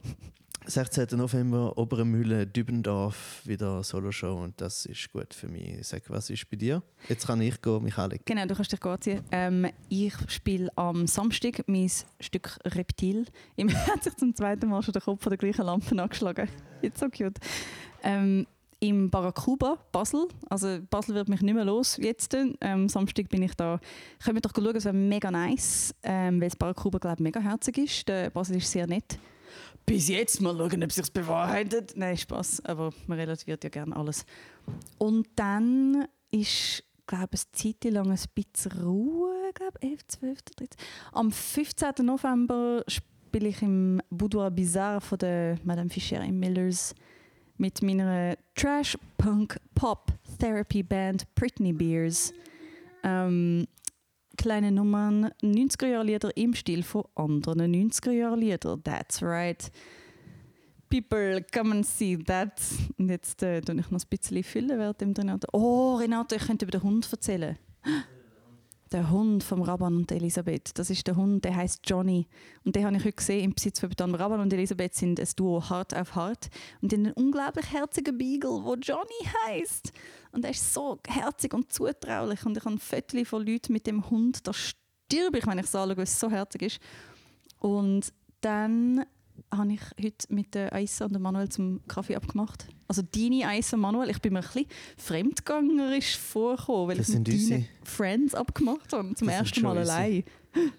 S2: 16. November, Obere Mühle, Dübendorf, wieder Solo-Show und das ist gut für mich. Sag, was ist bei dir? Jetzt kann ich gehen, Michalik.
S1: Genau, du kannst dich anziehen. Ähm, ich spiele am Samstag mein Stück Reptil. Ihm hat sich zum zweiten Mal schon der Kopf von der gleichen Lampe angeschlagen. Jetzt so cute. Ähm, Im Barracuba, Basel. Also Basel wird mich nicht mehr los jetzt. Ähm, Samstag bin ich da. Können wir doch schauen, es wäre mega nice, ähm, weil das Barracuba, glaube ich, mega herzig ist. Der Basel ist sehr nett. Bis jetzt mal schauen, ob sich bewahrheitet. Nein, Spaß, aber man relativiert ja gerne alles. Und dann ist, glaube ich, eine Zeit lang ein bisschen Ruhe, glaube 11, 12, 13. Am 15. November spiele ich im Boudoir Bizarre von der Madame Fischer im Millers mit meiner Trash-Punk-Pop-Therapy-Band Britney Beers. Ähm, kleine Nummern, 90er-Jahre-Lieder im Stil von anderen 90er-Jahre-Lieder. That's right. People, come and see that. Und jetzt äh, ich noch ein bisschen füllen während dem Renato. Oh, Renato, ich könnte über den Hund erzählen. Der Hund vom Rabban und Elisabeth. Das ist der Hund, der heißt Johnny. Und den habe ich heute gesehen im Besitz von Beton. Rabban und Elisabeth sind ein Duo Hart auf Hart. Und haben einen unglaublich herzigen Beagle, der Johnny heißt. Und er ist so herzig und zutraulich. Und ich habe Fotos von Leuten mit dem Hund. Da stirbe ich, wenn ich es anschaue, weil es so herzig ist. Und dann habe ich heute mit der Aissa und dem Manuel zum Kaffee abgemacht. Also deine Aissa und Manuel, ich bin mir ein bisschen fremdgängerisch vorgekommen, weil
S2: Das
S1: ich mit deinen Friends abgemacht habe, zum
S2: Das
S1: ersten Mal allein.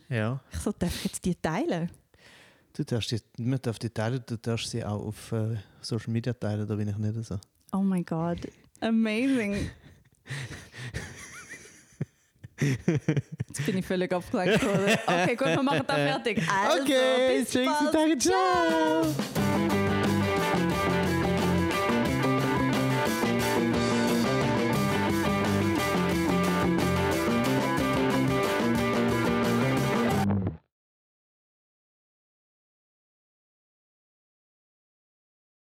S2: Ja.
S1: Ich so, darf ich jetzt die teilen?
S2: Du darfst die, man darf die teilen, du darfst sie auch auf äh, Social Media teilen, da bin ich nicht so.
S1: Oh my God, amazing. Jetzt bin ich völlig abgelenkt worden. Okay, gut, wir machen das fertig. Also, bis
S2: tschüss,
S1: bald.
S2: danke, ciao.